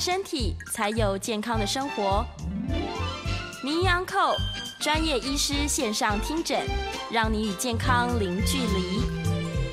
身体，才有健康的生活。名医昂寇专业医师线上听诊，让你与健康零距离。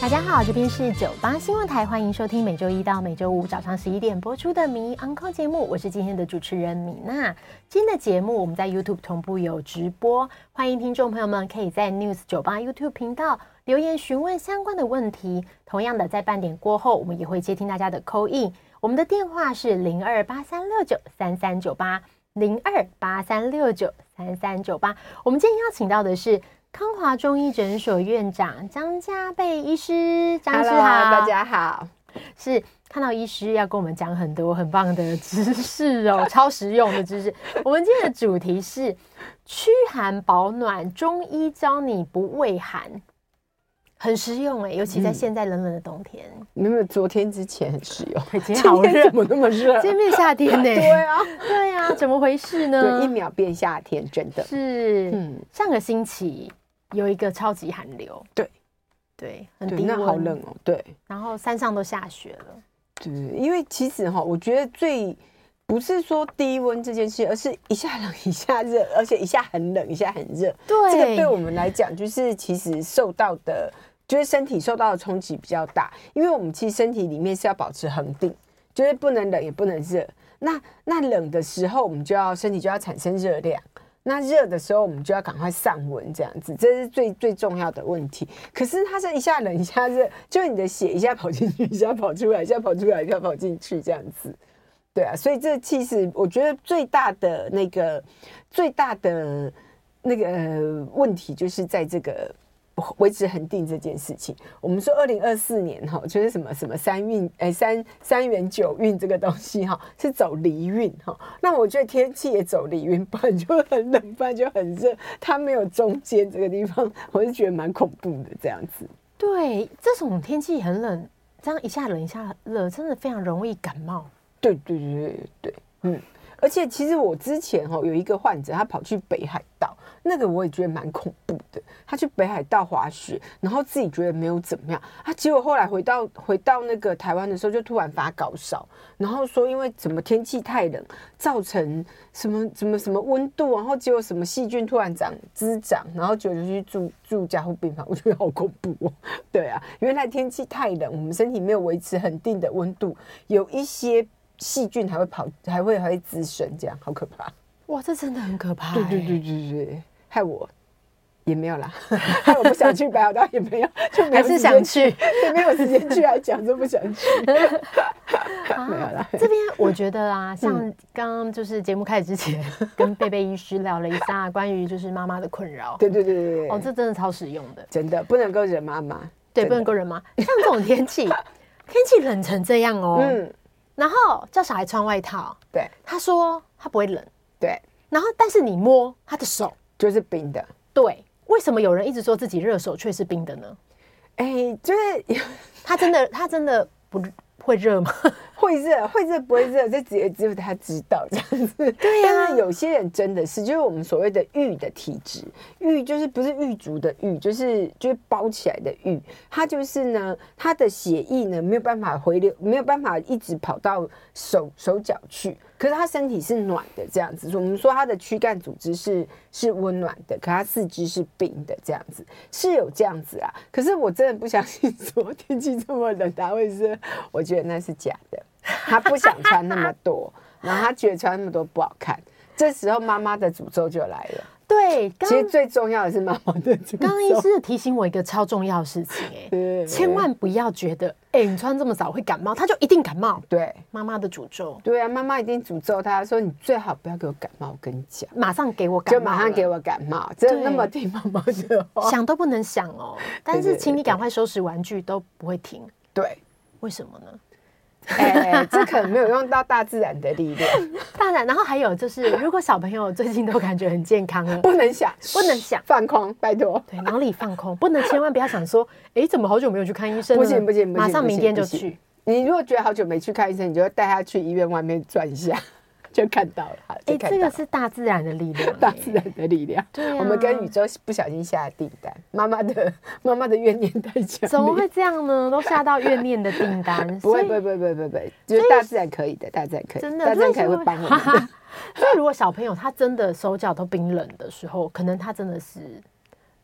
大家好，这边是九八新闻台，欢迎收听每周一到每周五早上十一点播出的名医昂寇节目，我是今天的主持人米娜。今天的节目我们在 YouTube 同步有直播，欢迎听众朋友们可以在 News 九八 YouTube 频道留言询问相关的问题。同样的，在半点过后，我们也会接听大家的 call in。我们的电话是零二八三六九三三九八零二八三六九三三九八。我们今天邀请到的是康华中医诊所院长张嘉贝医师，张医师好，大家好。是看到医师要跟我们讲很多很棒的知识哦，超实用的知识。我们今天的主题是驱寒保暖，中医教你不畏寒。很实用哎，尤其在现在冷冷的冬天。你有没有昨天之前很实用？今天好热，怎么那么热？今天夏天 呢？对啊，对啊，怎么回事呢？对，一秒变夏天，真的是。嗯，上个星期有一个超级寒流，对，对，很低温，那好冷哦。对，然后山上都下雪了。对，因为其实哈，我觉得最不是说低温这件事，而是一下冷一下热，而且一下很冷一下很热。对，这个对我们来讲，就是其实受到的。就是身体受到的冲击比较大，因为我们其实身体里面是要保持恒定，就是不能冷也不能热。那那冷的时候，我们就要身体就要产生热量；那热的时候，我们就要赶快散温，这样子，这是最最重要的问题。可是它是一下冷一下热，就你的血一下跑进去，一下跑出来，一下跑出来，一下跑进去，这样子。对啊，所以这其实我觉得最大的那个最大的那个问题就是在这个。维持恒定这件事情，我们说二零二四年哈，就是什么什么三运哎三三元九运这个东西哈，是走离运哈。那我觉得天气也走离运，不然就很冷，不然就很热，它没有中间这个地方，我是觉得蛮恐怖的这样子。对，这种天气很冷，这样一下冷一下热，真的非常容易感冒。对对对对对，嗯。而且其实我之前哈有一个患者，他跑去北海道。那个我也觉得蛮恐怖的，他去北海道滑雪，然后自己觉得没有怎么样，他结果后来回到回到那个台湾的时候，就突然发高烧，然后说因为怎么天气太冷，造成什么什么什么温度，然后结果什么细菌突然长滋长，然后就就去住住加护病房，我觉得好恐怖哦。对啊，原来天气太冷，我们身体没有维持恒定的温度，有一些细菌还会跑，还会还会滋生，这样好可怕。哇，这真的很可怕。对对对对对。害我也没有啦，害我不想去北海道也没有，就没有还是想去，也没有时间去，还讲说不想去，啊、没有啦。这边我觉得啊，像刚刚就是节目开始之前，跟贝贝医师聊了一下关于就是妈妈的困扰，对对对对对，哦，这真的超实用的，真的不能够忍妈妈，对，不能够忍妈。像这种天气，天气冷成这样哦，嗯，然后叫小孩穿外套，对，他说他不会冷，对，然后但是你摸他的手。就是冰的，对。为什么有人一直说自己热手却是冰的呢？哎、欸，就是他真的，他真的不会热吗？会热，会热不会热，这只有只有他知道这样子。对呀、啊，但是有些人真的是，就是我们所谓的玉的体质，玉就是不是郁卒的玉，就是就是包起来的玉，它就是呢，它的血液呢没有办法回流，没有办法一直跑到手手脚去。可是他身体是暖的，这样子。我们说他的躯干组织是是温暖的，可他四肢是冰的，这样子是有这样子啊。可是我真的不相信 说天气这么冷他会热，我觉得那是假的。他不想穿那么多，然后他觉得穿那么多不好看。这时候妈妈的诅咒就来了。对，其实最重要的是妈妈的诅咒。刚刚医师提醒我一个超重要的事情，哎，千万不要觉得，哎，你穿这么少会感冒，他就一定感冒。对，妈妈的诅咒。对啊，妈妈一定诅咒他说：“你最好不要给我感冒。”我跟你讲，马上给我感冒，就马上给我感冒，真的那么听妈妈的话，想都不能想哦。但是，请你赶快收拾玩具，都不会停。对，为什么呢？哎、欸，这可能没有用到大自然的力量。当然，然后还有就是，如果小朋友最近都感觉很健康了，不能想，不能想，放空，拜托。对，脑里放空，不能千万不要想说，哎、欸，怎么好久没有去看医生了？不行不行，不行，马上明天就去。你如果觉得好久没去看医生，你就带他去医院外面转一下。就看到了，哎、欸，这个是大自然的力量，大自然的力量。对、啊，我们跟宇宙不小心下订单，妈妈的 妈妈的怨念太强，怎么会这样呢？都下到怨念的订单，不会不会不会不会不会，就是大自然可以的，大自然可以，真的，大自然可以会帮我们。所以如果小朋友他真的手脚都冰冷的时候，可能他真的是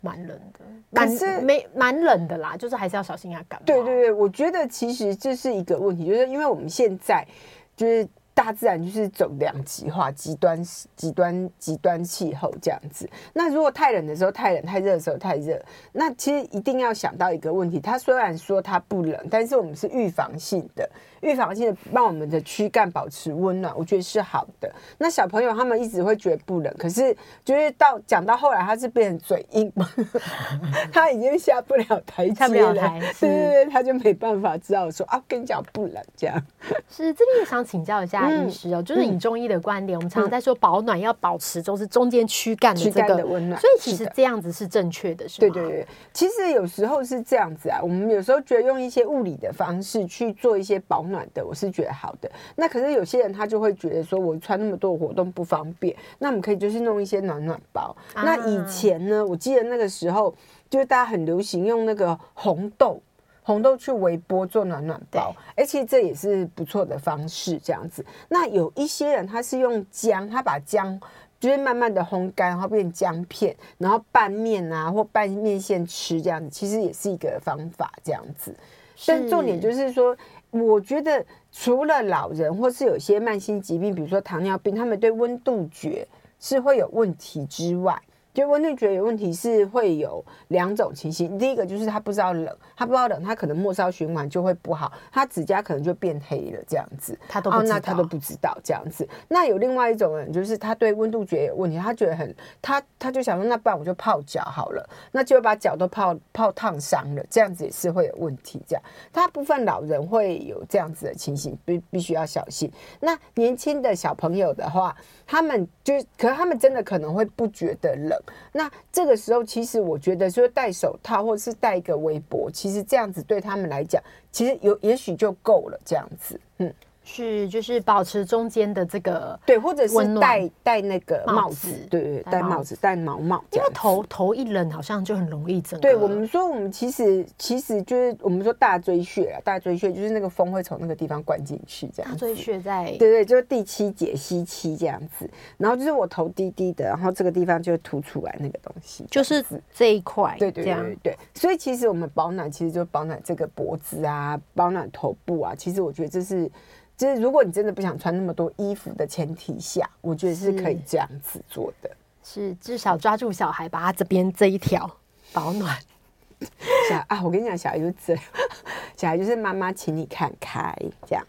蛮冷的，蛮是没蛮冷的啦，就是还是要小心啊感冒。对对对，我觉得其实这是一个问题，就是因为我们现在就是。大自然就是走两极化，极端、极端、极端气候这样子。那如果太冷的时候太冷，太热的时候太热，那其实一定要想到一个问题：它虽然说它不冷，但是我们是预防性的。预防性的让我们的躯干保持温暖，我觉得是好的。那小朋友他们一直会觉得不冷，可是就是到讲到后来，他是变成嘴硬嘛，他已经下不了台阶，下不了台，对对对，他就没办法知道说啊，跟你讲不冷这样。是这边也想请教一下医师哦，嗯、就是以中医的观点，嗯、我们常常在说保暖要保持就是中间躯干的这个温暖，所以其实这样子是正确的，是吗？对对对，其实有时候是这样子啊，我们有时候觉得用一些物理的方式去做一些保暖。暖的，我是觉得好的。那可是有些人他就会觉得说，我穿那么多活动不方便。那我们可以就是弄一些暖暖包。啊、那以前呢，我记得那个时候就是大家很流行用那个红豆，红豆去微波做暖暖包。而且这也是不错的方式，这样子。那有一些人他是用姜，他把姜就是慢慢的烘干，然后变姜片，然后拌面啊或拌面线吃，这样子其实也是一个方法，这样子。但重点就是说。我觉得除了老人或是有些慢性疾病，比如说糖尿病，他们对温度觉是会有问题之外。就温度觉有问题是会有两种情形，第一个就是他不知道冷，他不知道冷，他可能末梢循环就会不好，他指甲可能就变黑了这样子，他都不知道，哦，那他都不知道这样子。那有另外一种人，就是他对温度觉有问题，他觉得很他他就想说，那不然我就泡脚好了，那就把脚都泡泡烫伤了，这样子也是会有问题。这样，大部分老人会有这样子的情形，必必须要小心。那年轻的小朋友的话，他们就可是他们真的可能会不觉得冷。那这个时候，其实我觉得说戴手套或是戴一个围脖，其实这样子对他们来讲，其实有也许就够了。这样子，嗯。是，就是保持中间的这个对，或者是戴戴那个帽子，对对，戴帽子戴毛帽，因为头头一冷，好像就很容易整。对我们说，我们其实其实就是我们说大椎穴啊，大椎穴就是那个风会从那个地方灌进去，这样。大椎穴在对对，就是第七节吸气这样子，然后就是我头低低的，然后这个地方就凸出来那个东西，就是这一块，对对对对对。所以其实我们保暖，其实就保暖这个脖子啊，保暖头部啊，其实我觉得这是。就是如果你真的不想穿那么多衣服的前提下，我觉得是可以这样子做的。是，是至少抓住小孩，把他这边这一条保暖。小啊，我跟你讲，小孩就是这样，小孩就是妈妈，请你看开这样。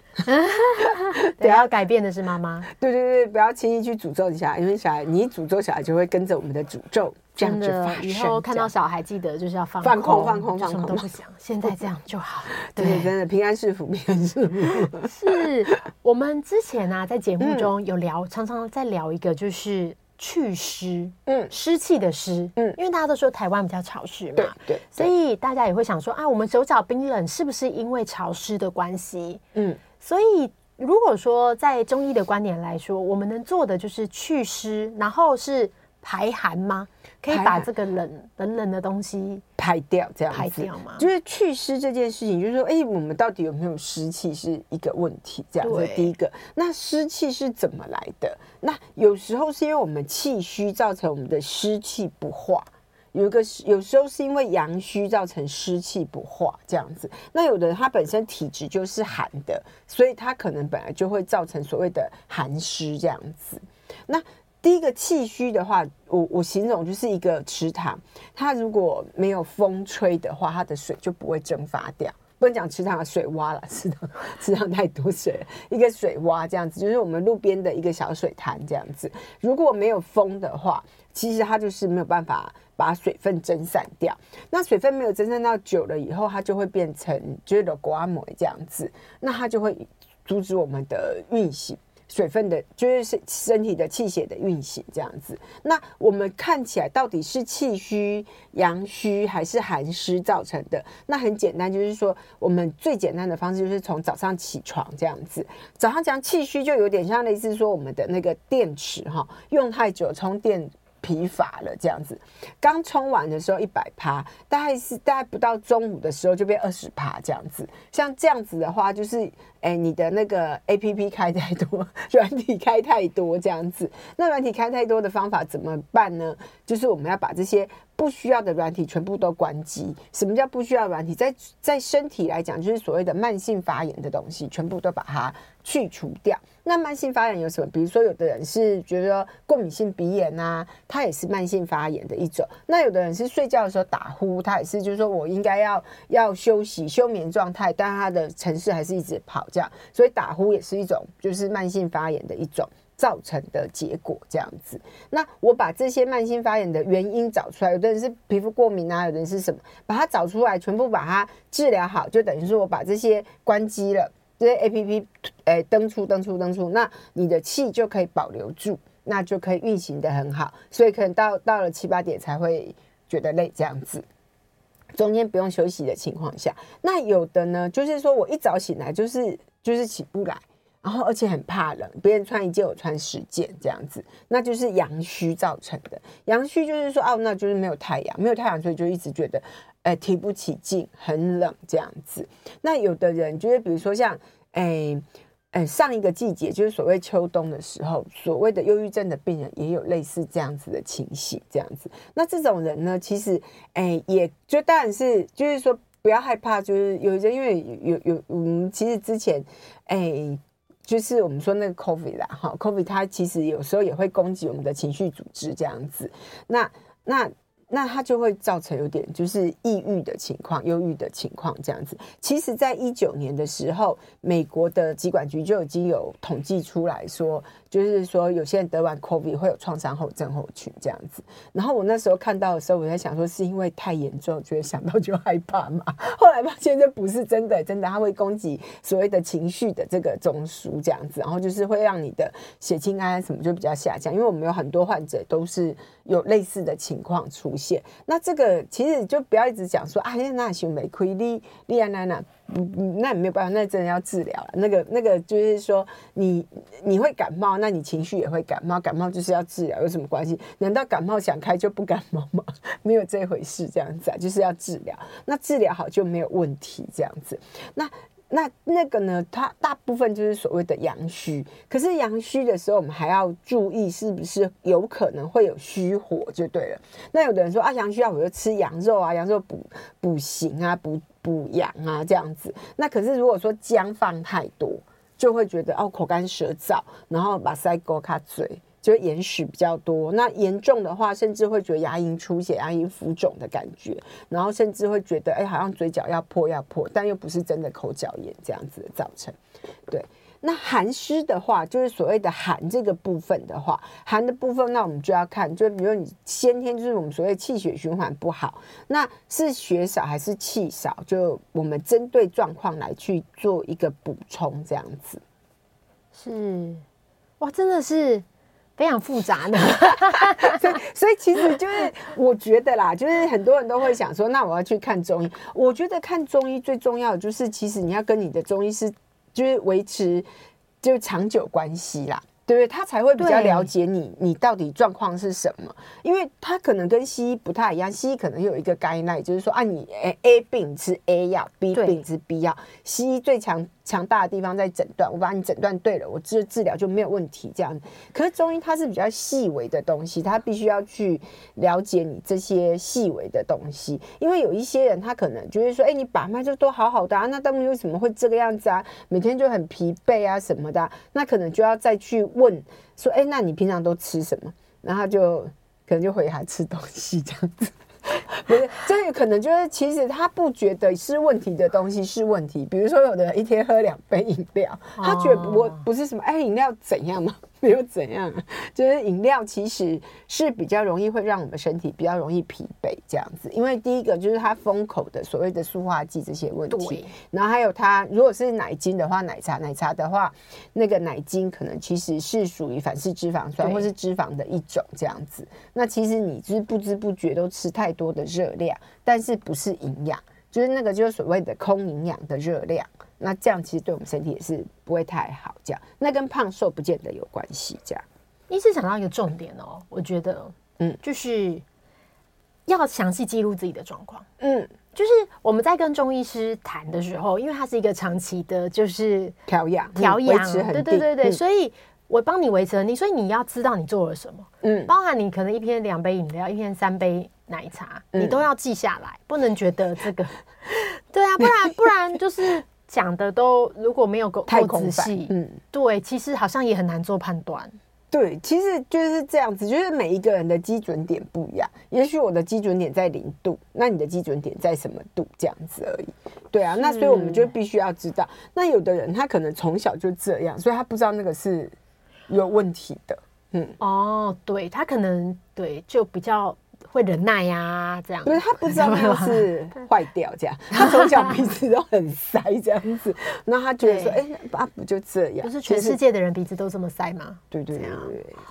对，要改变的是妈妈。对对对，不要轻易去诅咒一下，因为小孩你一诅咒小孩，就会跟着我们的诅咒。这样子发生，以后看到小孩，记得就是要放放空，放空，放空，都不想。现在这样就好。对，真的平安是福，平安是福。是我们之前啊，在节目中有聊，常常在聊一个，就是祛湿，嗯，湿气的湿，嗯，因为大家都说台湾比较潮湿嘛，对，所以大家也会想说啊，我们手脚冰冷，是不是因为潮湿的关系？嗯，所以如果说在中医的观点来说，我们能做的就是祛湿，然后是排寒吗？可以把这个冷冷冷的东西排掉，这样子排掉吗？就是祛湿这件事情，就是说，哎、欸，我们到底有没有湿气是一个问题，这样子。对第一个，那湿气是怎么来的？那有时候是因为我们气虚造成我们的湿气不化，有一个有时候是因为阳虚造成湿气不化，这样子。那有的人他本身体质就是寒的，所以他可能本来就会造成所谓的寒湿这样子。那第一个气虚的话，我我形容就是一个池塘，它如果没有风吹的话，它的水就不会蒸发掉。不能讲池塘的水洼了，池塘 池塘太多水，一个水洼这样子，就是我们路边的一个小水潭这样子。如果没有风的话，其实它就是没有办法把水分蒸散掉。那水分没有蒸散到久了以后，它就会变成就是有刮膜这样子，那它就会阻止我们的运行。水分的，就是身体的气血的运行这样子。那我们看起来到底是气虚、阳虚还是寒湿造成的？那很简单，就是说我们最简单的方式就是从早上起床这样子。早上讲气虚，就有点像类似说我们的那个电池哈，用太久充电。疲乏了这样子，刚充完的时候一百趴，大概是大概不到中午的时候就变二十趴这样子。像这样子的话，就是哎、你的那个 APP 开太多，软体开太多这样子。那软体开太多的方法怎么办呢？就是我们要把这些不需要的软体全部都关机。什么叫不需要软体？在在身体来讲，就是所谓的慢性发炎的东西，全部都把它去除掉。那慢性发炎有什么？比如说，有的人是觉得过敏性鼻炎啊，它也是慢性发炎的一种。那有的人是睡觉的时候打呼，他也是就是说我应该要要休息休眠状态，但他的城市还是一直跑这样，所以打呼也是一种就是慢性发炎的一种造成的结果这样子。那我把这些慢性发炎的原因找出来，有的人是皮肤过敏啊，有的人是什么，把它找出来，全部把它治疗好，就等于说我把这些关机了。这些 A P P，哎，登出登出登出，那你的气就可以保留住，那就可以运行的很好。所以可能到到了七八点才会觉得累这样子，中间不用休息的情况下，那有的呢，就是说我一早醒来就是就是起不来，然后而且很怕冷，别人穿一件我穿十件这样子，那就是阳虚造成的。阳虚就是说哦，那就是没有太阳，没有太阳，所以就一直觉得。哎，提不起劲，很冷这样子。那有的人就是，比如说像，哎，哎，上一个季节就是所谓秋冬的时候，所谓的忧郁症的病人也有类似这样子的情形，这样子。那这种人呢，其实，哎，也就当然是，就是说不要害怕，就是有人因为有有，有，嗯，其实之前，哎，就是我们说那个 COVID 啦，哈，COVID 它其实有时候也会攻击我们的情绪组织这样子。那那。那它就会造成有点就是抑郁的情况、忧郁的情况这样子。其实，在一九年的时候，美国的疾管局就已经有统计出来说。就是说，有些人得完 COVID 会有创伤后症候群这样子。然后我那时候看到的时候，我在想说，是因为太严重，觉得想到就害怕嘛。后来发现这不是真的，真的它会攻击所谓的情绪的这个中枢这样子，然后就是会让你的血清胺什么就比较下降。因为我们有很多患者都是有类似的情况出现。那这个其实就不要一直讲说啊，那行没亏你你啊那那。嗯，那也没有办法，那真的要治疗了。那个那个就是说你，你你会感冒，那你情绪也会感冒，感冒就是要治疗，有什么关系？难道感冒想开就不感冒吗？没有这回事，这样子啊，就是要治疗。那治疗好就没有问题，这样子。那。那那个呢？它大部分就是所谓的阳虚，可是阳虚的时候，我们还要注意是不是有可能会有虚火就对了。那有的人说啊，阳虚啊，我就吃羊肉啊，羊肉补补形啊，补补阳啊这样子。那可是如果说姜放太多，就会觉得哦口干舌燥，然后把腮沟卡嘴。就眼屎比较多，那严重的话，甚至会觉得牙龈出血、牙龈浮肿的感觉，然后甚至会觉得，哎，好像嘴角要破要破，但又不是真的口角炎这样子的造成。对，那寒湿的话，就是所谓的寒这个部分的话，寒的部分，那我们就要看，就比如你先天就是我们所谓气血循环不好，那是血少还是气少？就我们针对状况来去做一个补充，这样子。是，哇，真的是。非常复杂的，所以所以其实就是我觉得啦，就是很多人都会想说，那我要去看中医。我觉得看中医最重要的就是，其实你要跟你的中医师就是维持就是长久关系啦，对不对？他才会比较了解你，你到底状况是什么。因为他可能跟西医不太一样，西医可能有一个概念，就是说啊，你 A A 病吃 A 药，B 病吃 B 药，西医最强。强大的地方在诊断，我把你诊断对了，我治治疗就没有问题。这样，可是中医它是比较细微的东西，它必须要去了解你这些细微的东西。因为有一些人他可能觉得说，哎，你把脉就都好好的啊，那当你为什么会这个样子啊？每天就很疲惫啊什么的，那可能就要再去问说，哎，那你平常都吃什么？然后就可能就回答吃东西这样子。不是，这个可能就是其实他不觉得是问题的东西是问题。比如说，有的人一天喝两杯饮料，他觉得我不是什么哎，饮料怎样吗？没有怎样，就是饮料其实是比较容易会让我们身体比较容易疲惫这样子。因为第一个就是它封口的所谓的塑化剂这些问题，然后还有它如果是奶精的话，奶茶奶茶的话，那个奶精可能其实是属于反式脂肪酸或是脂肪的一种这样子。那其实你就是不知不觉都吃太多的热量，但是不是营养，就是那个就是所谓的空营养的热量。那这样其实对我们身体也是不会太好，这样那跟胖瘦不见得有关系。这样，医师讲到一个重点哦，我觉得，嗯，就是要详细记录自己的状况。嗯，就是我们在跟中医师谈的时候，因为它是一个长期的，就是调养、调养，对对对对，所以我帮你维持了你，所以你要知道你做了什么。嗯，包含你可能一天两杯饮料，一天三杯奶茶，你都要记下来，不能觉得这个，对啊，不然不然就是。讲的都如果没有够太仔细，嗯，对，其实好像也很难做判断。对，其实就是这样子，就是每一个人的基准点不一样。也许我的基准点在零度，那你的基准点在什么度？这样子而已。对啊，那所以我们就必须要知道。那有的人他可能从小就这样，所以他不知道那个是有问题的。嗯，哦，对，他可能对就比较。会忍耐呀、啊，这样。不是他不知道他是 坏掉这样，他从小鼻子都很塞这样子，那他觉得说，哎，啊不就这样？不是全世界的人鼻子都这么塞吗？对对对，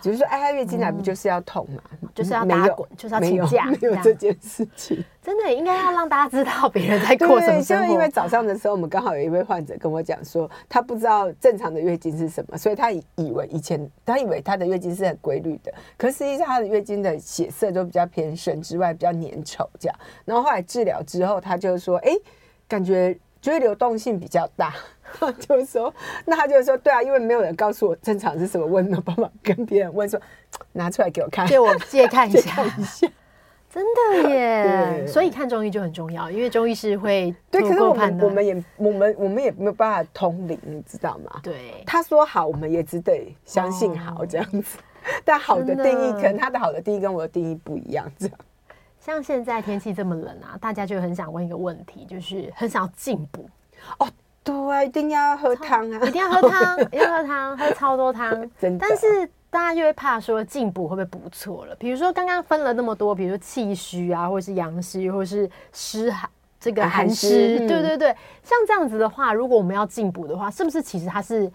就是说，哎，他月经来不就是要痛吗？就是要打滚，就是要请假，没有这件事情。真的应该要让大家知道别人在过什么生活。就因为早上的时候，我们刚好有一位患者跟我讲说，他不知道正常的月经是什么，所以他以为以前他以为他的月经是很规律的，可是实际上他的月经的血色都比较偏深之外，比较粘稠这样。然后后来治疗之后，他就说，哎，感觉就是流动性比较大。就说，那他就说，对啊，因为没有人告诉我正常是什么，我没有办法跟别人问说，拿出来给我看，借我借看一下。真的耶，所以看中医就很重要，因为中医是会对。可是我们我们也我们我们也没有办法通灵，你知道吗？对，他说好，我们也只得相信好这样子。但好的定义，可能他的好的定义跟我的定义不一样。这样，像现在天气这么冷啊，大家就很想问一个问题，就是很想要进补哦。对，一定要喝汤啊，一定要喝汤，一定要喝汤，喝超多汤。真的，但是。大家就会怕说进补会不会补错了？比如说刚刚分了那么多，比如说气虚啊，或者是阳虚，或者是湿寒这个寒湿，对对对，像这样子的话，如果我们要进补的话，是不是其实它是嗯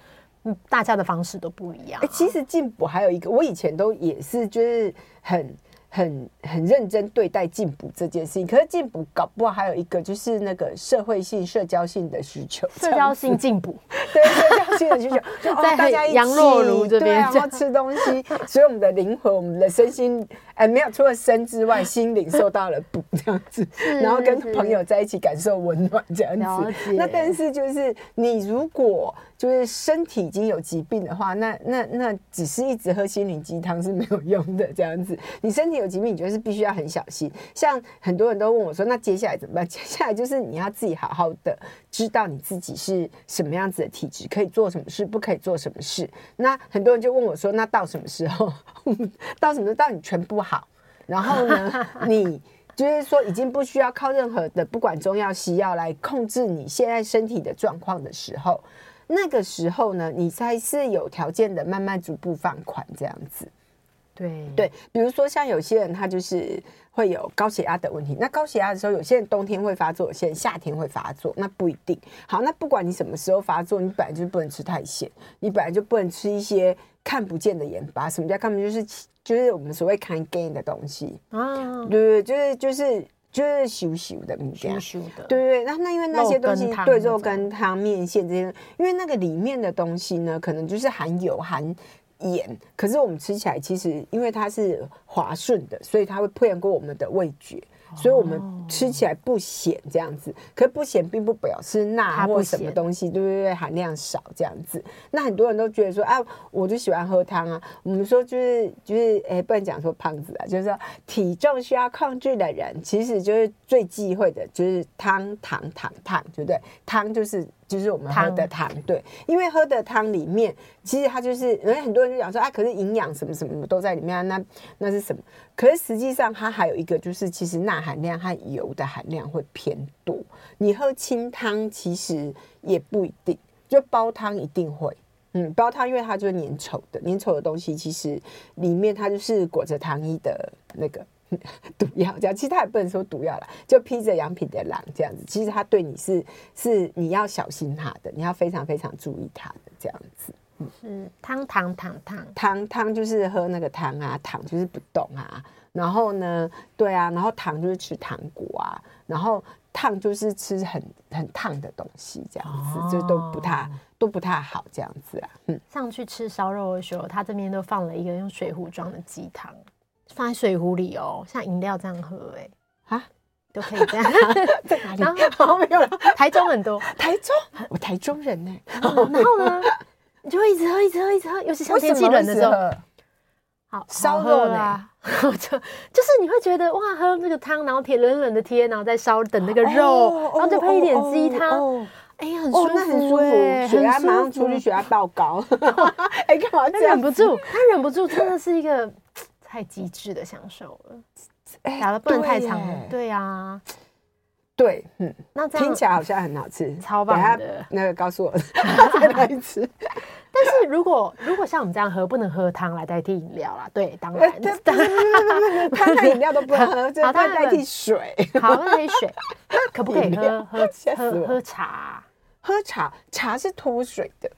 大家的方式都不一样？欸，其实进补还有一个，我以前都也是就是很。很很认真对待进补这件事情，可是进补搞不好还有一个就是那个社会性、社交性的需求，社交性进补，对社交性的需求，就在大家杨若如这边，然后吃东西，所以我们的灵魂、我们的身心，哎，没有除了身之外，心灵受到了补这样子，然后跟朋友在一起感受温暖这样子。那但是就是你如果。就是身体已经有疾病的话，那那那只是一直喝心灵鸡汤是没有用的。这样子，你身体有疾病，你就是必须要很小心。像很多人都问我说，那接下来怎么办？接下来就是你要自己好好的知道你自己是什么样子的体质，可以做什么事，不可以做什么事。那很多人就问我说，那到什么时候？到什么时候？到你全不好，然后呢，你就是说已经不需要靠任何的，不管中药西药来控制你现在身体的状况的时候。那个时候呢，你才是有条件的，慢慢逐步放款这样子。对对，比如说像有些人他就是会有高血压的问题，那高血压的时候，有些人冬天会发作，有些人夏天会发作，那不一定。好，那不管你什么时候发作，你本来就不能吃太咸，你本来就不能吃一些看不见的盐巴。什么叫看不见？就是就是我们所谓看 gain 的东西啊，对对，就是就是。就是羞羞的，羞羞的，对对对。那那因为那些东西，对肉跟汤、面线这些，因为那个里面的东西呢，可能就是含油、含盐。可是我们吃起来，其实因为它是滑顺的，所以它会骗过我们的味觉。所以我们吃起来不咸这样子。可是不咸并不表示钠或什么东西，对不对？含量少这样子。那很多人都觉得说，啊，我就喜欢喝汤啊。我们说就是就是，哎，不能讲说胖子啊，就是说体重需要控制的人，其实就是最忌讳的就是汤、糖、糖、糖，对不对？汤就是。就是我们喝的汤，汤对，因为喝的汤里面，其实它就是，因为很多人就讲说啊，可是营养什么什么都在里面啊，那那是什么？可是实际上它还有一个，就是其实钠含量和油的含量会偏多。你喝清汤其实也不一定，就煲汤一定会，嗯，煲汤因为它就是粘稠的，粘稠的东西其实里面它就是裹着糖衣的那个。毒药这样，其实他也不能说毒药了，就披着羊皮的狼这样子。其实他对你是是你要小心他的，你要非常非常注意他的这样子。嗯，是汤糖糖糖汤汤就是喝那个汤啊，糖就是不动啊。然后呢，对啊，然后糖就是吃糖果啊，然后烫就是吃很很烫的东西这样子，哦、就都不太都不太好这样子啊。嗯，上去吃烧肉的时候，他这边都放了一个用水壶装的鸡汤。放在水壶里哦，像饮料这样喝哎，啊，都可以这样。在哪里？然后没有了。台中很多，台中，我台中人呢。然后呢，你就会一直喝，一直喝，一直喝，尤其像天气冷的时候。好，烧肉啦，就就是你会觉得哇，喝那个汤，然后贴冷冷的贴，然后再烧等那个肉，然后就配一点鸡汤，哎呀，很舒服，很舒服。血压马上出去，血压爆高。哎，干嘛？他忍不住，他忍不住，真的是一个。太极致的享受了，哎，打的不能太长，对呀，对，嗯，那这样听起来好像很好吃，超棒的。那个告诉我 再来一次。但是如果如果像我们这样喝，不能喝汤来代替饮料啦。对，当然，汤和饮料都不能喝，就代替水。好，代替水。那可不可以喝喝喝喝茶？喝茶，茶是脱水的。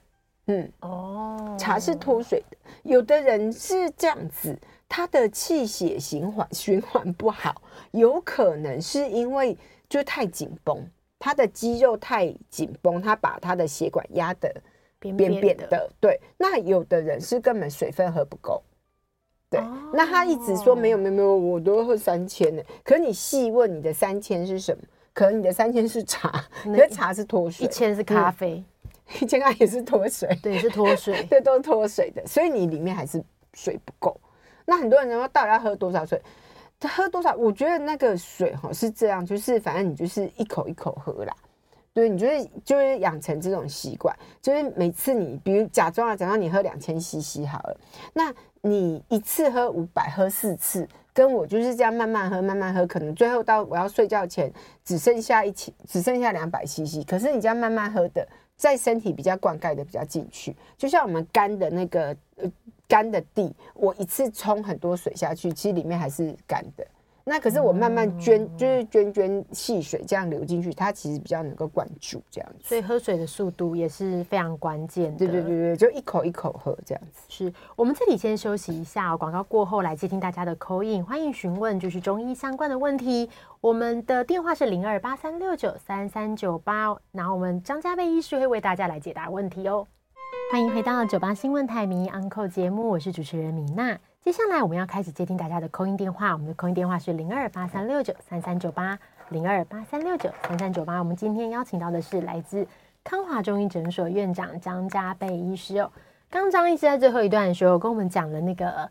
嗯，哦，茶是脱水的。有的人是这样子。他的气血循环循环不好，有可能是因为就太紧绷，他的肌肉太紧绷，他把他的血管压得扁扁的。的对，那有的人是根本水分喝不够。对，哦、那他一直说没有没有没有，我都喝三千呢。可是你细问你的三千是什么？可能你的三千是茶，你的 茶是脱水，一千是咖啡，一千咖也是脱水，对，是脱水，对，都是脱水的，所以你里面还是水不够。那很多人说，到底要喝多少水？喝多少？我觉得那个水哈是这样，就是反正你就是一口一口喝啦。对，你就是就是养成这种习惯，就是每次你比如假装啊，假装你喝两千 CC 好了，那你一次喝五百，喝四次，跟我就是这样慢慢喝，慢慢喝，可能最后到我要睡觉前只剩下一千，只剩下两百 CC。可是你这样慢慢喝的，在身体比较灌溉的比较进去，就像我们干的那个呃。干的地，我一次冲很多水下去，其实里面还是干的。那可是我慢慢涓，嗯、就是涓涓细水这样流进去，它其实比较能够灌注这样子。所以喝水的速度也是非常关键的。对对对对，就一口一口喝这样子。是我们这里先休息一下，广告过后来接听大家的 call in，欢迎询问就是中医相关的问题。我们的电话是零二八三六九三三九八，然后我们张家贝医师会为大家来解答问题哦。欢迎回到九八新闻台民意 Uncle 节目，我是主持人米娜。接下来我们要开始接听大家的 call in 电话，我们的 call in 电话是零二八三六九三三九八零二八三六九三三九八。我们今天邀请到的是来自康华中医诊所院长张家贝医师哦。刚张医师在最后一段的时候跟我们讲了那个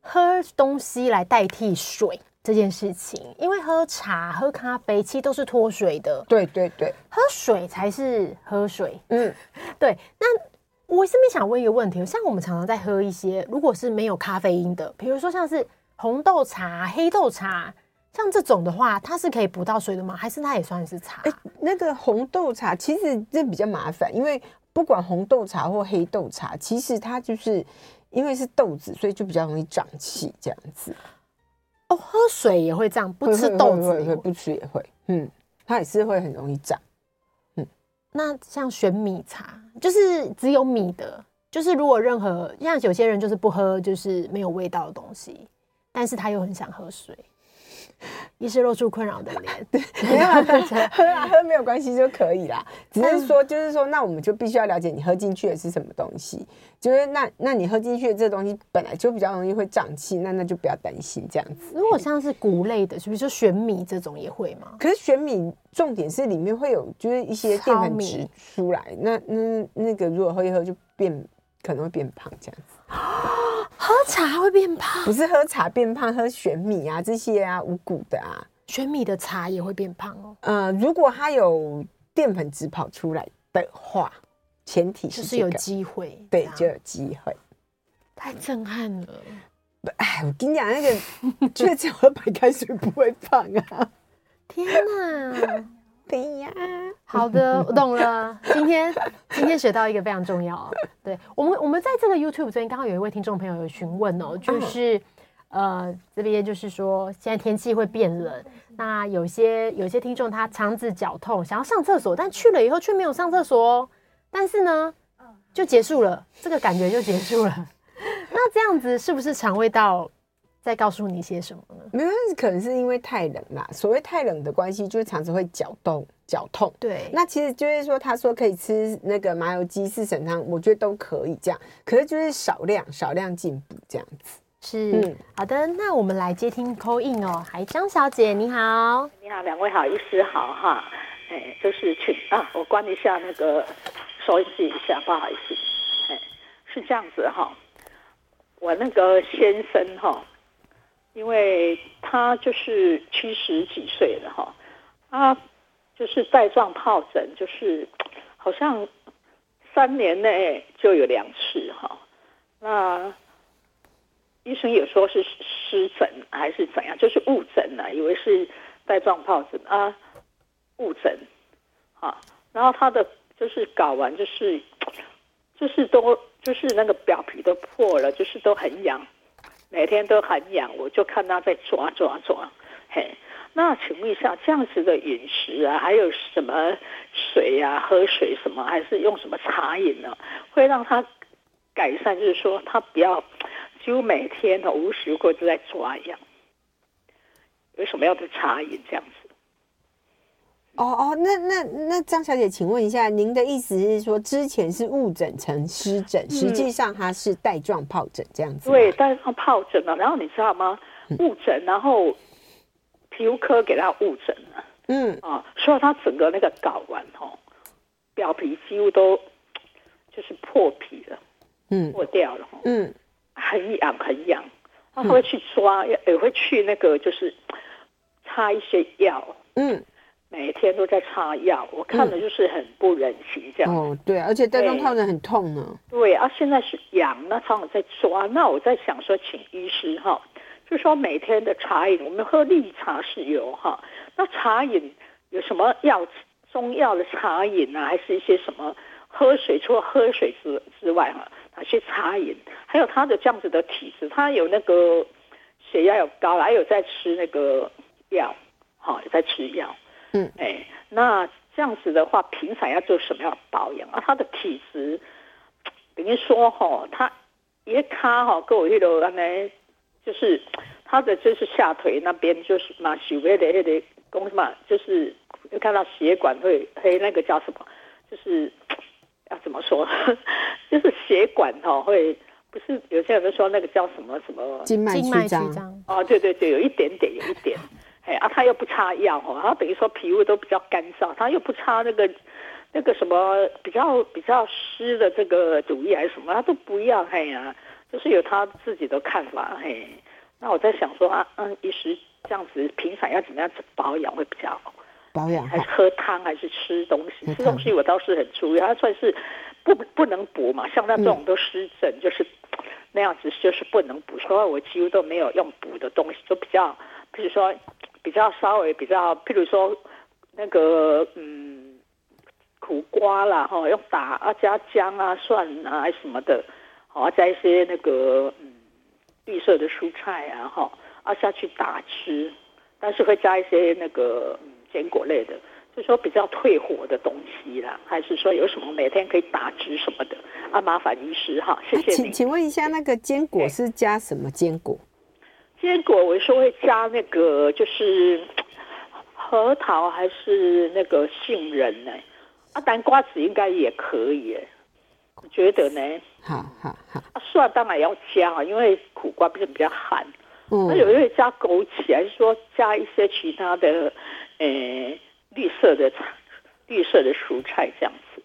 喝东西来代替水这件事情，因为喝茶、喝咖啡其实都是脱水的，对对对，喝水才是喝水。嗯，对，那。我这边想问一个问题，像我们常常在喝一些，如果是没有咖啡因的，比如说像是红豆茶、黑豆茶，像这种的话，它是可以补到水的吗？还是它也算是茶？欸，那个红豆茶其实这比较麻烦，因为不管红豆茶或黑豆茶，其实它就是因为是豆子，所以就比较容易胀气这样子。哦，喝水也会这样，不吃豆子会会会不吃也会，嗯，它也是会很容易胀。那像选米茶，就是只有米的，就是如果任何像有些人就是不喝，就是没有味道的东西，但是他又很想喝水，医师露出困扰的脸，对，没有喝啊喝没有关系就可以啦。只是说，就是说，那我们就必须要了解你喝进去的是什么东西。就是那那你喝进去的这个东西本来就比较容易会胀气，那那就不要担心这样子。如果像是谷类的，是不是说玄米这种也会吗？可是玄米重点是里面会有就是一些淀粉质出来，那那那个如果喝一喝就变可能会变胖这样子。喝茶会变胖？不是喝茶变胖，喝玄米啊这些啊五谷的啊，玄米的茶也会变胖哦。呃，如果它有淀粉质跑出来的话，前提就是有机会，对，就有机会。太震撼了！哎，我跟你讲，那个确实喝白开水不会胖啊！天哪！对呀，好的，我懂了。今天今天学到一个非常重要，对我们我们在这个 YouTube 这边，刚好有一位听众朋友有询问哦，就是、嗯、呃这边就是说现在天气会变冷，那有些有些听众他肠子绞痛，想要上厕所，但去了以后却没有上厕所哦，但是呢就结束了，这个感觉就结束了。那这样子是不是肠胃道？在告诉你些什么呢？没有，可能是因为太冷啦。所谓太冷的关系，就是肠子会绞动、绞痛。对，那其实就是说，他说可以吃那个麻油鸡、四神汤，我觉得都可以这样。可是就是少量、少量进补这样子。是，嗯，好的。那我们来接听 call in 哦，海张小姐，你好，你好，两位好，医师好哈。哎，就是请啊，我关一下那个收音机一下，不好意思。哎，是这样子哈，我那个先生哈。因为他就是七十几岁了哈，他就是带状疱疹，就是好像三年内就有两次哈。那医生也说是湿疹还是怎样，就是误诊了，以为是带状疱疹啊，误诊啊。然后他的就是睾丸就是就是都就是那个表皮都破了，就是都很痒。每天都很痒，我就看他在抓抓抓，嘿，那请问一下，这样子的饮食啊，还有什么水呀、啊，喝水什么，还是用什么茶饮呢？会让他改善，就是说他不要几乎每天的无时无刻都在抓痒，有什么样的茶饮这样子？哦哦，那那那张小姐，请问一下，您的意思是说，之前是误诊成湿疹，实际上它是带状疱疹这样子？对，带状疱疹了。然后你知道吗？误诊，然后皮肤科给他误诊了。嗯啊，所以他整个那个睾丸哦，表皮几乎都就是破皮了，嗯，破掉了，嗯，很痒很痒。他会去抓，也也会去那个就是擦一些药，嗯。每天都在擦药，我看了就是很不忍心这样。哦，对，而且带状疱疹很痛呢。对啊，现在是痒，那常常在抓。那我在想说，请医师哈，就说每天的茶饮，我们喝绿茶是有哈。那茶饮有什么药？中药的茶饮啊，还是一些什么喝水？除了喝水之之外哈，哪些茶饮？还有他的这样子的体质，他有那个血压有高，还有在吃那个药，哈，有在吃药。嗯，哎，那这样子的话，平常要做什么样的保养啊？他的体质，等于说哈，他一卡哈，跟我那个呢，就是他的就是下腿那边就是嘛，血位的那个公什么，就是就看到血管会黑，那个叫什么？就是 要怎么说？就是血管哈会，不是有些人都说那个叫什么什么静脉曲张？哦，对对对，有一点点，有一点。哎啊，他又不擦药哈，他等于说皮肤都比较干燥，他又不擦那个那个什么比较比较湿的这个乳液还是什么，他都不要，嘿呀、啊，就是有他自己的看法，嘿。那我在想说啊，嗯，一时这样子平常要怎么样子保养会比较好？保养还是喝汤还是吃东西？吃东西我倒是很注意，他算是不不能补嘛，像他这种都湿疹，就是那样子就是不能补，所以我几乎都没有用补的东西，就比较，比如说。比较稍微比较，譬如说那个嗯苦瓜啦哈，用打啊加姜啊蒜啊什么的，好加一些那个嗯绿色的蔬菜啊哈啊下去打吃，但是会加一些那个嗯坚果类的，就是说比较退火的东西啦，还是说有什么每天可以打汁什么的啊？麻烦医师哈，谢谢。请请问一下，那个坚果是加什么坚果？坚果我说会加那个就是核桃还是那个杏仁呢？啊，南瓜子应该也可以耶，我觉得呢。好好好。啊，蒜当然要加啊，因为苦瓜毕竟比较寒。嗯。那有没有加枸杞，还是说加一些其他的，呃，绿色的菜、绿色的蔬菜这样子？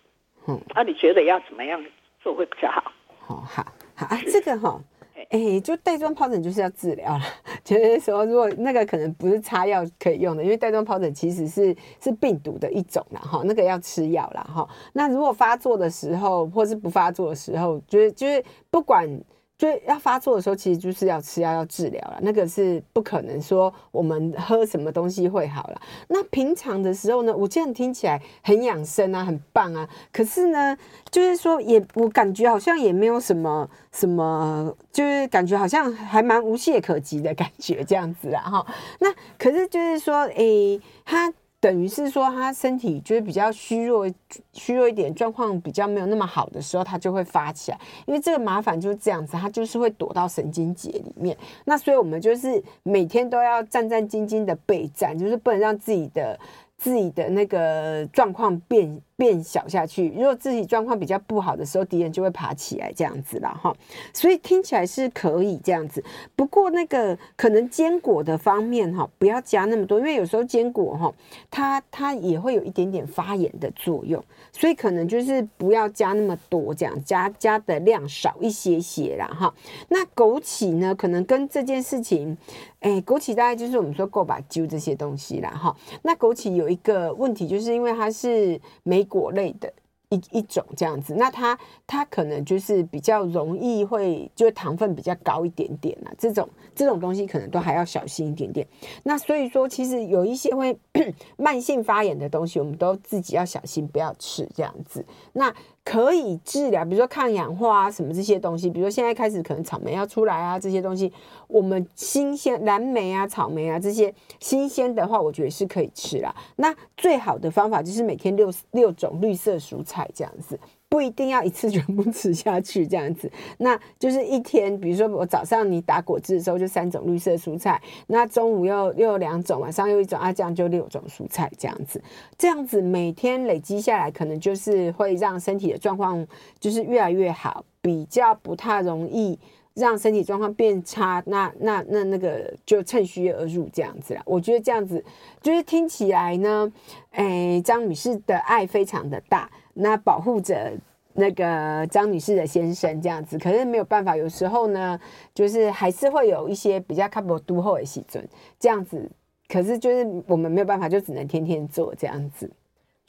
嗯。啊，你觉得要怎么样做会比较好？好好好啊，这个哈。哎、就带状疱疹就是要治疗了。就是说，如果那个可能不是擦药可以用的，因为带状疱疹其实是是病毒的一种啦，哈，那个要吃药啦，哈。那如果发作的时候，或是不发作的时候，就是就是不管。就要发作的时候，其实就是要吃药要治疗了，那个是不可能说我们喝什么东西会好了。那平常的时候呢，我这样听起来很养生啊，很棒啊。可是呢，就是说也我感觉好像也没有什么什么，就是感觉好像还蛮无懈可击的感觉这样子啊哈。那可是就是说，诶、他。等于是说，他身体就是比较虚弱，虚弱一点，状况比较没有那么好的时候，他就会发起来。因为这个麻烦就是这样子，他就是会躲到神经节里面。那所以我们就是每天都要战战兢兢的备战，就是不能让自己的。自己的那个状况变变小下去，如果自己状况比较不好的时候，敌人就会爬起来这样子了哈。所以听起来是可以这样子，不过那个可能坚果的方面哈，不要加那么多，因为有时候坚果哈，它它也会有一点点发炎的作用，所以可能就是不要加那么多，这样加加的量少一些些啦哈。那枸杞呢，可能跟这件事情。哎、枸杞大概就是我们说够把揪这些东西啦，哈。那枸杞有一个问题，就是因为它是莓果类的。一一种这样子，那它它可能就是比较容易会，就是糖分比较高一点点啊，这种这种东西可能都还要小心一点点。那所以说，其实有一些会 慢性发炎的东西，我们都自己要小心，不要吃这样子。那可以治疗，比如说抗氧化啊，什么这些东西，比如说现在开始可能草莓要出来啊，这些东西，我们新鲜蓝莓啊、草莓啊这些新鲜的话，我觉得是可以吃啦。那最好的方法就是每天六六种绿色蔬菜。这样子不一定要一次全部吃下去，这样子，那就是一天，比如说我早上你打果汁的时候就三种绿色蔬菜，那中午又又有两种，晚上又一种啊，这样就六种蔬菜，这样子，这样子每天累积下来，可能就是会让身体的状况就是越来越好，比较不太容易。让身体状况变差，那那那那个就趁虚而入这样子啦。我觉得这样子就是听起来呢，诶，张女士的爱非常的大，那保护着那个张女士的先生这样子。可是没有办法，有时候呢，就是还是会有一些比较看不都后的时阵这样子。可是就是我们没有办法，就只能天天做这样子。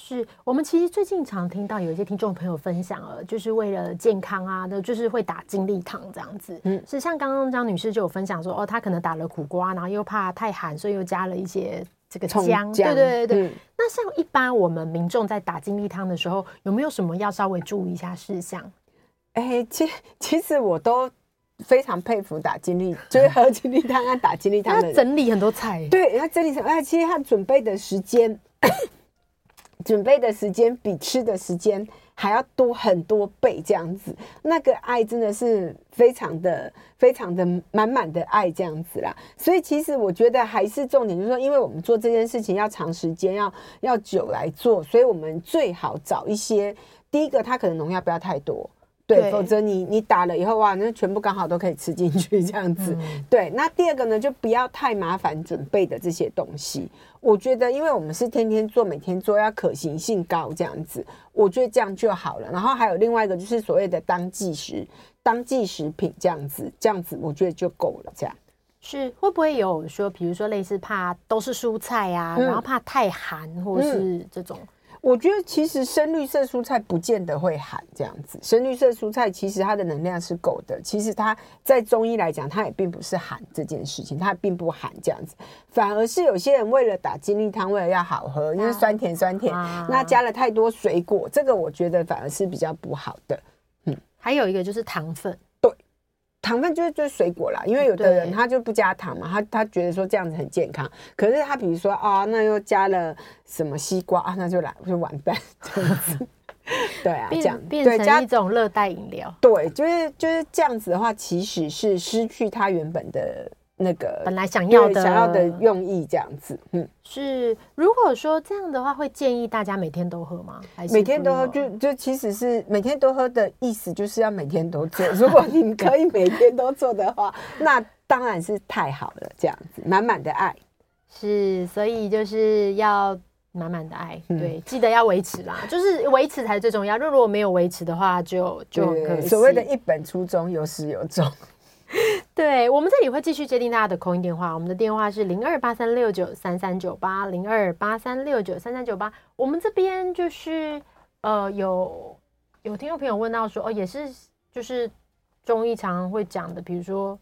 是我们其实最近常听到有一些听众朋友分享了，就是为了健康啊，那就是会打精力汤这样子。嗯，是像刚刚张女士就有分享说，哦，她可能打了苦瓜，然后又怕太寒，所以又加了一些这个姜。对对对对。嗯，那像一般我们民众在打精力汤的时候，有没有什么要稍微注意一下事项？哎、欸，其其实我都非常佩服打精力，就是喝精力汤啊，打精力汤的整理很多菜。对，他整理成哎，其实他准备的时间。准备的时间比吃的时间还要多很多倍，这样子，那个爱真的是非常的、非常的满满的爱，这样子啦。所以其实我觉得还是重点，就是说，因为我们做这件事情要长时间，要要久来做，所以我们最好找一些，第一个，它可能农药不要太多。对，否则你你打了以后哇，那全部刚好都可以吃进去这样子。嗯。对，那第二个呢，就不要太麻烦准备的这些东西。我觉得，因为我们是天天做，每天做，要可行性高这样子。我觉得这样就好了。然后还有另外一个，就是所谓的当季食、当季食品这样子，这样子我觉得就够了。这样是会不会有说，比如说类似怕都是蔬菜啊，嗯、然后怕太寒，或是这种？嗯我觉得其实深绿色蔬菜不见得会寒这样子，深绿色蔬菜其实它的能量是够的。其实它在中医来讲，它也并不是寒这件事情，它并不寒这样子，反而是有些人为了打精力汤，为了要好喝，因为酸甜酸甜，那加了太多水果，这个我觉得反而是比较不好的。嗯，还有一个就是糖分。糖分就是就是水果啦，因为有的人他就不加糖嘛，他他觉得说这样子很健康。可是他比如说啊，那又加了什么西瓜啊，那就来就完蛋这样子。对啊，这样变成一种热带饮料。对，就是就是这样子的话，其实是失去它原本的那个本来想要的想要的用意这样子。嗯，是。如果说这样的话，会建议大家每天都喝吗？还是每天都喝？就就其实是每天都喝的意思，就是要每天都做。如果你可以每天都做的话，那当然是太好了。这样子，满满的爱。是，所以就是要满满的爱，对，记得要维持啦，就是维持才是最重要。如果没有维持的话就，就就可所谓的一本初衷，有始有终。对，我们这里会继续接听大家的 call in 电话，我们的电话是零二八三六九三三九八零二八三六九三三九八。我们这边就是呃，有有听众朋友问到说，哦，也是就是中医常常会讲的，比如说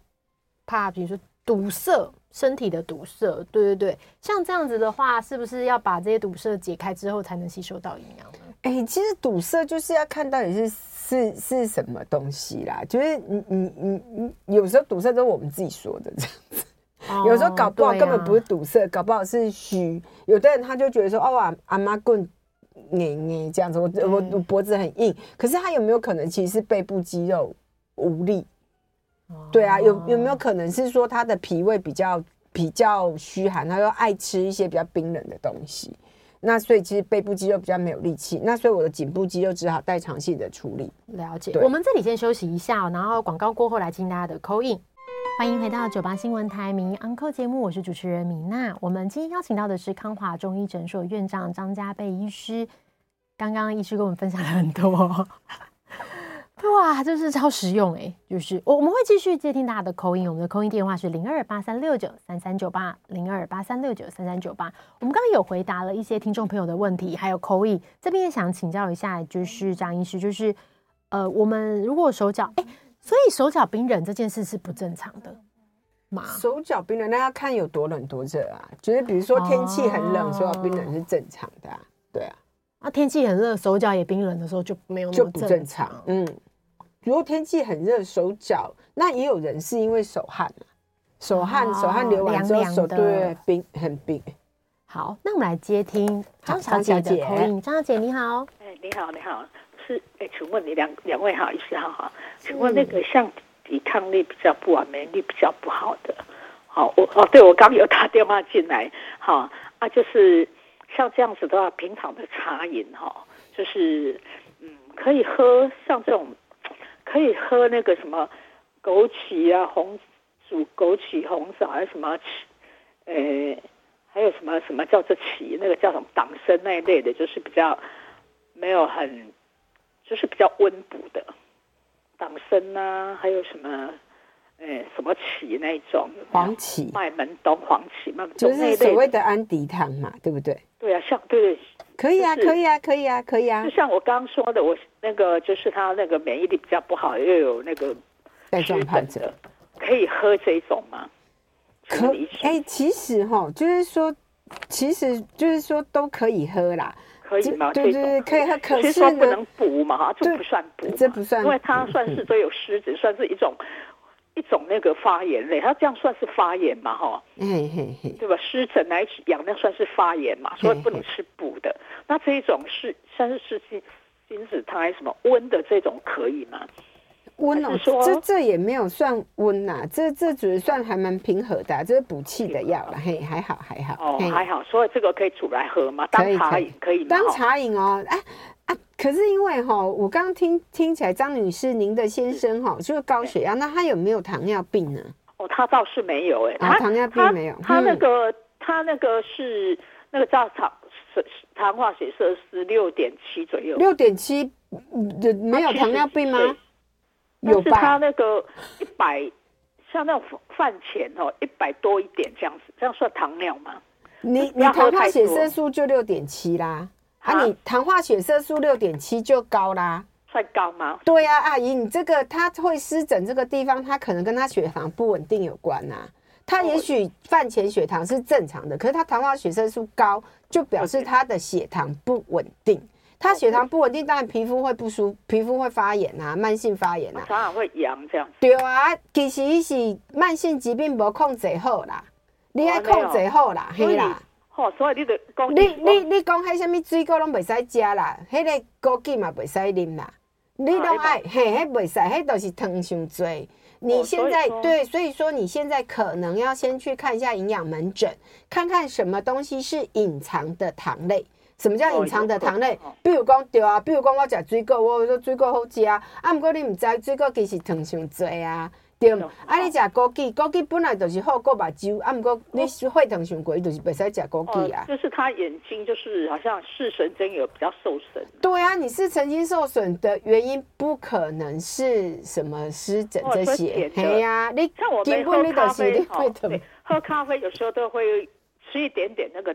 怕，比如说堵塞。身体的堵塞，对对对，像这样子的话，是不是要把这些堵塞解开之后，才能吸收到营养呢？哎、欸，其实堵塞就是要看到底是是是什么东西啦，就是你你你你有时候堵塞都是我们自己说的这样子，哦、有时候搞不好根本不是堵塞，啊、搞不好是虚。有的人他就觉得说，哦，阿阿妈棍捏捏这样子，我我我脖子很硬，可是他有没有可能其实是背部肌肉无力？对啊，有有没有可能是说他的脾胃比较比较虚寒，他又爱吃一些比较冰冷的东西，那所以其实背部肌肉比较没有力气，那所以我的颈部肌肉只好代偿性的处理。了解，我们这里先休息一下，然后广告过后来听大家的 call in。欢迎回到九八新闻台名医 Uncle 节目，我是主持人米娜。我们今天邀请到的是康华中医诊所院长张家贝医师，刚刚医师跟我们分享了很多。哇，就是超实用哎！就是我我们会继续接听大家的 call in，我们的 call in 电话是零二八三六九三三九八零二八三六九三三九八。我们刚刚有回答了一些听众朋友的问题，还有 call in 这边也想请教一下，就是张医师，就是呃，我们如果手脚哎，所以手脚冰冷这件事是不正常的吗？手脚冰冷那要看有多冷多热啊，就是比如说天气很冷，手脚、哦、冰冷是正常的啊，对啊。那天气很热，手脚也冰冷的时候就没有那么正常，嗯。如果天气很热，手脚那也有人是因为手汗手汗、哦、手汗流完之后手对冰很冰。好，那我们来接听张小姐的口音。张小姐你好，哎，你好，你好，是哎，请问你两两位好，医师好好，请问那个像抵抗力比较不完、免疫力比较不好的，好，我哦，对我刚有打电话进来，好啊，就是像这样子的话，平常的茶饮哈，就是嗯，可以喝像这种。可以喝那个什么枸杞啊，红煮枸杞红枣还是什么，呃，还有什么什么叫做杞，那个叫什么党参那一类的，就是比较没有很，就是比较温补的党参啊，还有什么，呃，什么杞那一种黄芪、麦门冬黄芪，就是所谓的安迪汤嘛，对不对？对啊，像对对。可以啊，可以啊，可以啊，可以啊。就像我刚刚说的，我那个就是他那个免疫力比较不好，又有那个带状疱疹，可以喝这种吗？可以。哎、欸，其实哈，就是说，其实就是说都可以喝啦。可以吗？对对对，可以喝。可是说不能补嘛，哈，这不算补，这不算，因为它算是都有湿疹，算是一种。一种那个发炎类，它这样算是发炎嘛？哈，嘿嘿嘿，对吧？湿疹来养那算是发炎嘛，所以不能吃补的。嘿嘿，那这一种是像是是金金子汤还是什么温的这种可以吗？温哦，说这这也没有算温呐、啊，这这只是算还蛮平和的、啊，这是补气的药了。嘿，还好还好哦，还好。所以这个可以煮来喝吗？当茶饮可以吗？当茶饮哦，哎。啊，可是因为哈，我刚刚听听起来，张女士您的先生哈就是高血压，那他有没有糖尿病呢？哦，他倒是没有哎，他糖尿病没有，他那个他那个是那个叫糖糖化血色是六点七左右，六点七，没有糖尿病吗？有吧？他那个一百，像那种饭前哦，一百多一点这样子，这样算糖尿吗？你你糖化血色素就六点七啦。啊，你糖化血色素六点七就高啦，算高吗？对呀、啊，阿姨，你这个他会湿疹这个地方，他可能跟他血糖不稳定有关呐、啊。他也许饭前血糖是正常的，可是他糖化血色素高，就表示他的血糖不稳定。他血糖不稳定，当然皮肤会不舒服，皮肤会发炎啊，慢性发炎啊，常常会痒这样。对啊，其实是慢性疾病无控制好啦，你要控制好啦，嘿啦。哦，所以你得讲，你你你讲迄什么水果拢袂使食啦，迄、那个枸杞嘛袂使啉啦，你拢爱嘿，迄袂使，迄都是糖伤多。你现在、哦、对，所以说你现在可能要先去看一下营养门诊，看看什么东西是隐藏的糖类。什么叫隐藏的糖类？哦、比如讲对啊，比如讲我食水果，我说水果好食啊，啊，不过你唔知水果其实糖伤多啊。对，啊，你食枸杞，枸杞本来就是好过目睭，啊，毋过你血糖上过，就是袂使食枸杞啊。就是他眼睛就是好像视神经有比较受损。对啊，你视神经受损的原因不可能是什么湿疹这些。对呀，你像我们喝咖啡，对，喝咖啡有时候都会吃一点点那个。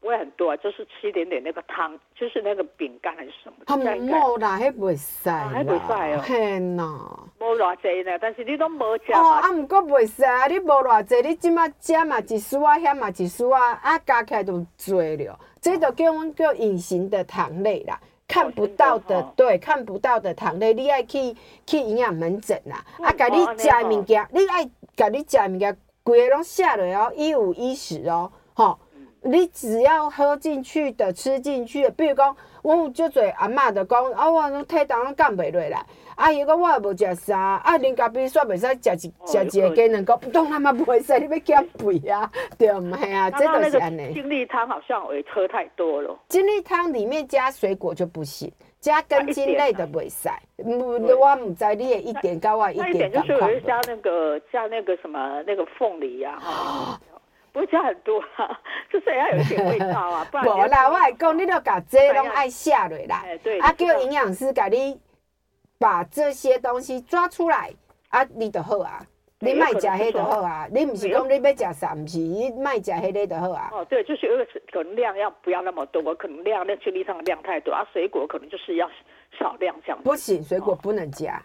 不会很多啊，就是吃一点点那个汤，就是那个饼干还是什么。他们冇啦，还袂使啦，还袂使哦。天哪，冇偌济呢，但是你都无食。哦，啊，毋过袂使啊，你无偌济，你即马食嘛一丝啊，遐嘛一丝啊，啊加起来就多了。这就叫阮叫隐形的糖类啦，看不到的，对，看不到的糖类，你爱去去营养门诊啦。啊，甲你食的物件，你爱甲你食的物件，规个拢写落哦，一五一十哦，吼。你只要喝进去的、吃进去的，比如讲，我有足侪阿嬷就讲，啊，我体重拢降袂落来。阿姨讲我也无食啥，啊，啉咖啡煞袂使食一食一个鸡卵糕，不懂他妈不会使，你要减肥 啊？对唔系啊？这都是安尼。精力汤好像会喝太多了。精力汤里面加水果就不行，加根茎类的袂使。我我唔知你也一点高啊，一点就是有加那个加那个什么那个凤梨呀。不会加很多啊，就是要有一点味道啊。不啦，我来讲，你都把这拢爱下来啦。对。啊，叫营养师给你把这些东西抓出来，啊，你就好啊。你卖食黑就好啊。你不是讲你要食啥，不是你卖食黑的就好啊。哦，对，就是有个可能量要不要那么多，可能量那精力上的量太多啊。水果可能就是要少量这样。不行，水果不能加。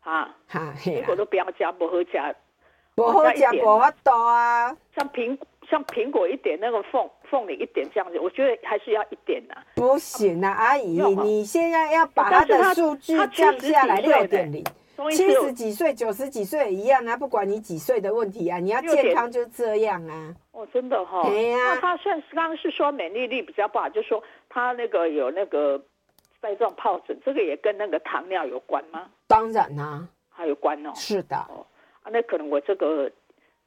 啊。哈，水果都不要加，不好加。不好吃，不法度啊！像苹像苹果一点，那个凤凤梨一点这样子，我觉得还是要一点的。不行啊，阿姨，你现在要把它的数据降下来六点零，七十几岁、九十几岁一样啊，不管你几岁的问题啊，你要健康就这样啊。哦，真的哈。对呀。那他算是刚刚是说免疫力比较不好，就说他那个有那个带状疱疹，这个也跟那个糖尿有关吗？当然啦，还有关哦。是的。那可能我这个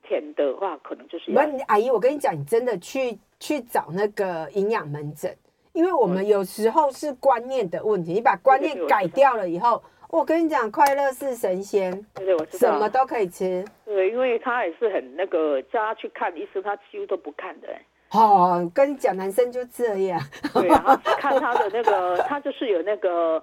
甜的话，可能就是要。阿姨，我跟你讲，你真的去去找那个营养门诊，因为我们有时候是观念的问题。你把观念改掉了以后，我跟你讲，快乐是神仙，对对，我知道，什么都可以吃。对，因为他也是很那个，叫他去看医生，他几乎都不看的。哦，跟你讲，男生就这样。对啊，看他的那个，他就是有那个。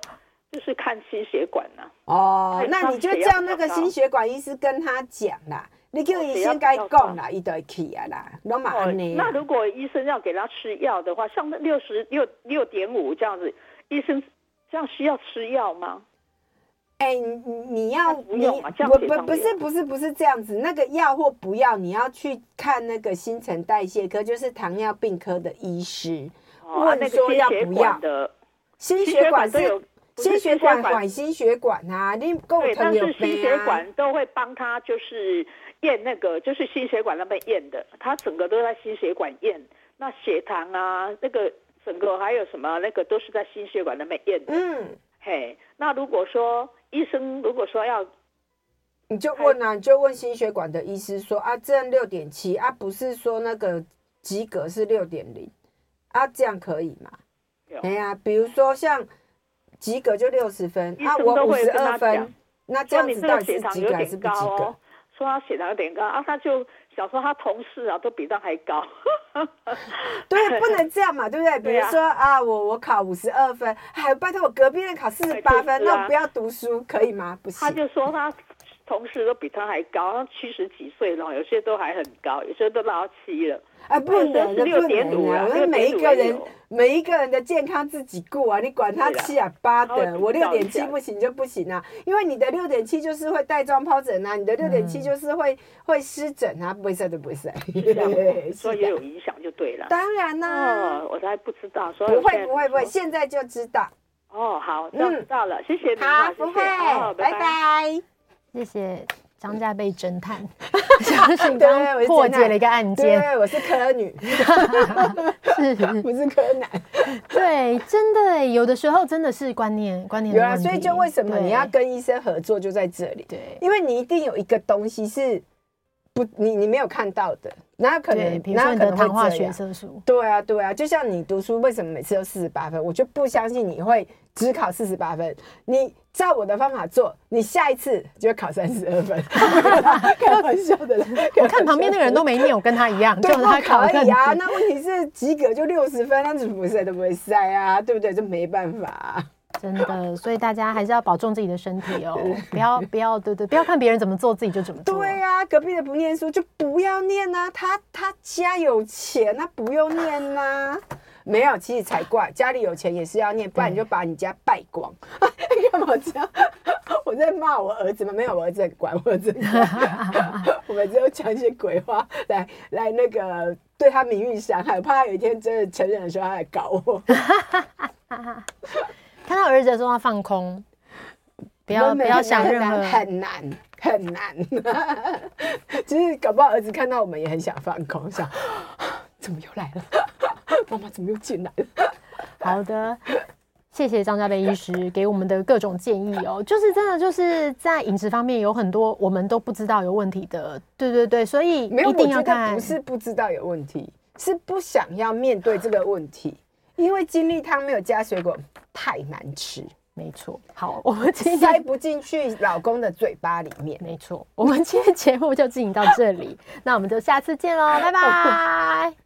就是看心血管呐。哦，那你就叫那个心血管医师跟他讲啦。你叫医生该讲啦，伊就会去啊啦。那如果医生要给他吃药的话，像六十六六点五这样子，医生这样需要吃药吗？哎，你你要你不不不是不是不是这样子，那个药或不要，你要去看那个新陈代谢科，就是糖尿病科的医师，问说要不要的。心血管是有。心血管管心血管啊，你够疼有、啊、但是心血管都会帮他，就是验那个，就是心血管那边验的，他整个都在心血管验。那血糖啊，那个整个还有什么，那个都是在心血管那边验的。嗯，嘿，那如果说医生如果说要，你就问啊，你就问心血管的医师说啊，这样六点七啊，不是说那个及格是六点零啊，这样可以吗？哎呀、啊，比如说像。及格就六十分，啊，我五十二分，那这样子到底是及格还是不及格？说他血糖有点高啊，他就想说他同事啊都比他还高，对，不能这样嘛，对不对？比如说啊，我我考五十二分，还拜托我隔壁人考四十八分，那我不要读书可以吗？不行。他就说他同事都比他还高，他七十几岁了，有些都还很高，有些都到七了。啊，不能的，不能啊！我们每一个人，每一个人的健康自己顾啊！你管他七啊八的，我六点七不行就不行啊！因为你的六点七就是会带状疱疹啊，你的六点七就是会会湿疹啊，不会晒都不会晒，所以也有影响就对了。当然啦，我都还不知道，所以不会不会不会，现在就知道。哦，好，那知道了，谢谢你。好，不会，拜拜，谢谢。张家贝侦探，相信刚破解了一个案件。对，我是柯女，是不是柯南？对，真的，有的时候真的是观念观念有啊，所以就为什么你要跟医生合作，就在这里。对，因为你一定有一个东西是不，你你没有看到的，哪有可能？比如说你的糖化学色素。对啊，对啊，就像你读书，为什么每次都四十八分？我就不相信你会只考四十八分。你。照我的方法做，你下一次就会考三十二分。开玩笑的，我看旁边那个人都没念，我跟他一样，就他考可以啊。那问题是及格就六十分，那怎么塞都不会塞啊，对不对？这没办法、啊，真的。所以大家还是要保重自己的身体哦，不要不要，对对，不要看别人怎么做，自己就怎么做。对呀、啊，隔壁的不念书就不要念啊，他他家有钱，那不用念呐、啊。没有，其实才怪，家里有钱也是要念，不然你就把你家败光。干嘛这样？我在骂我儿子吗？没有，我儿子很乖，我儿子我们只有讲一些鬼话来来那个对他名誉伤害，我怕他有一天真的承认的时候，他来搞我。看到儿子的时候，要放空，不要不要想任何，很难很难。其实搞不好儿子看到我们也很想放空，想 怎么又来了？妈妈怎么又进来了？好的，谢谢张家贝医师给我们的各种建议哦。就是真的，就是在饮食方面有很多我们都不知道有问题的。对对对，所以一定要看。不是不知道有问题，是不想要面对这个问题。因为精力汤没有加水果太难吃。没错。好，我们今天塞不进去老公的嘴巴里面。没错。我们今天节目就进行到这里，那我们就下次见喽，拜拜。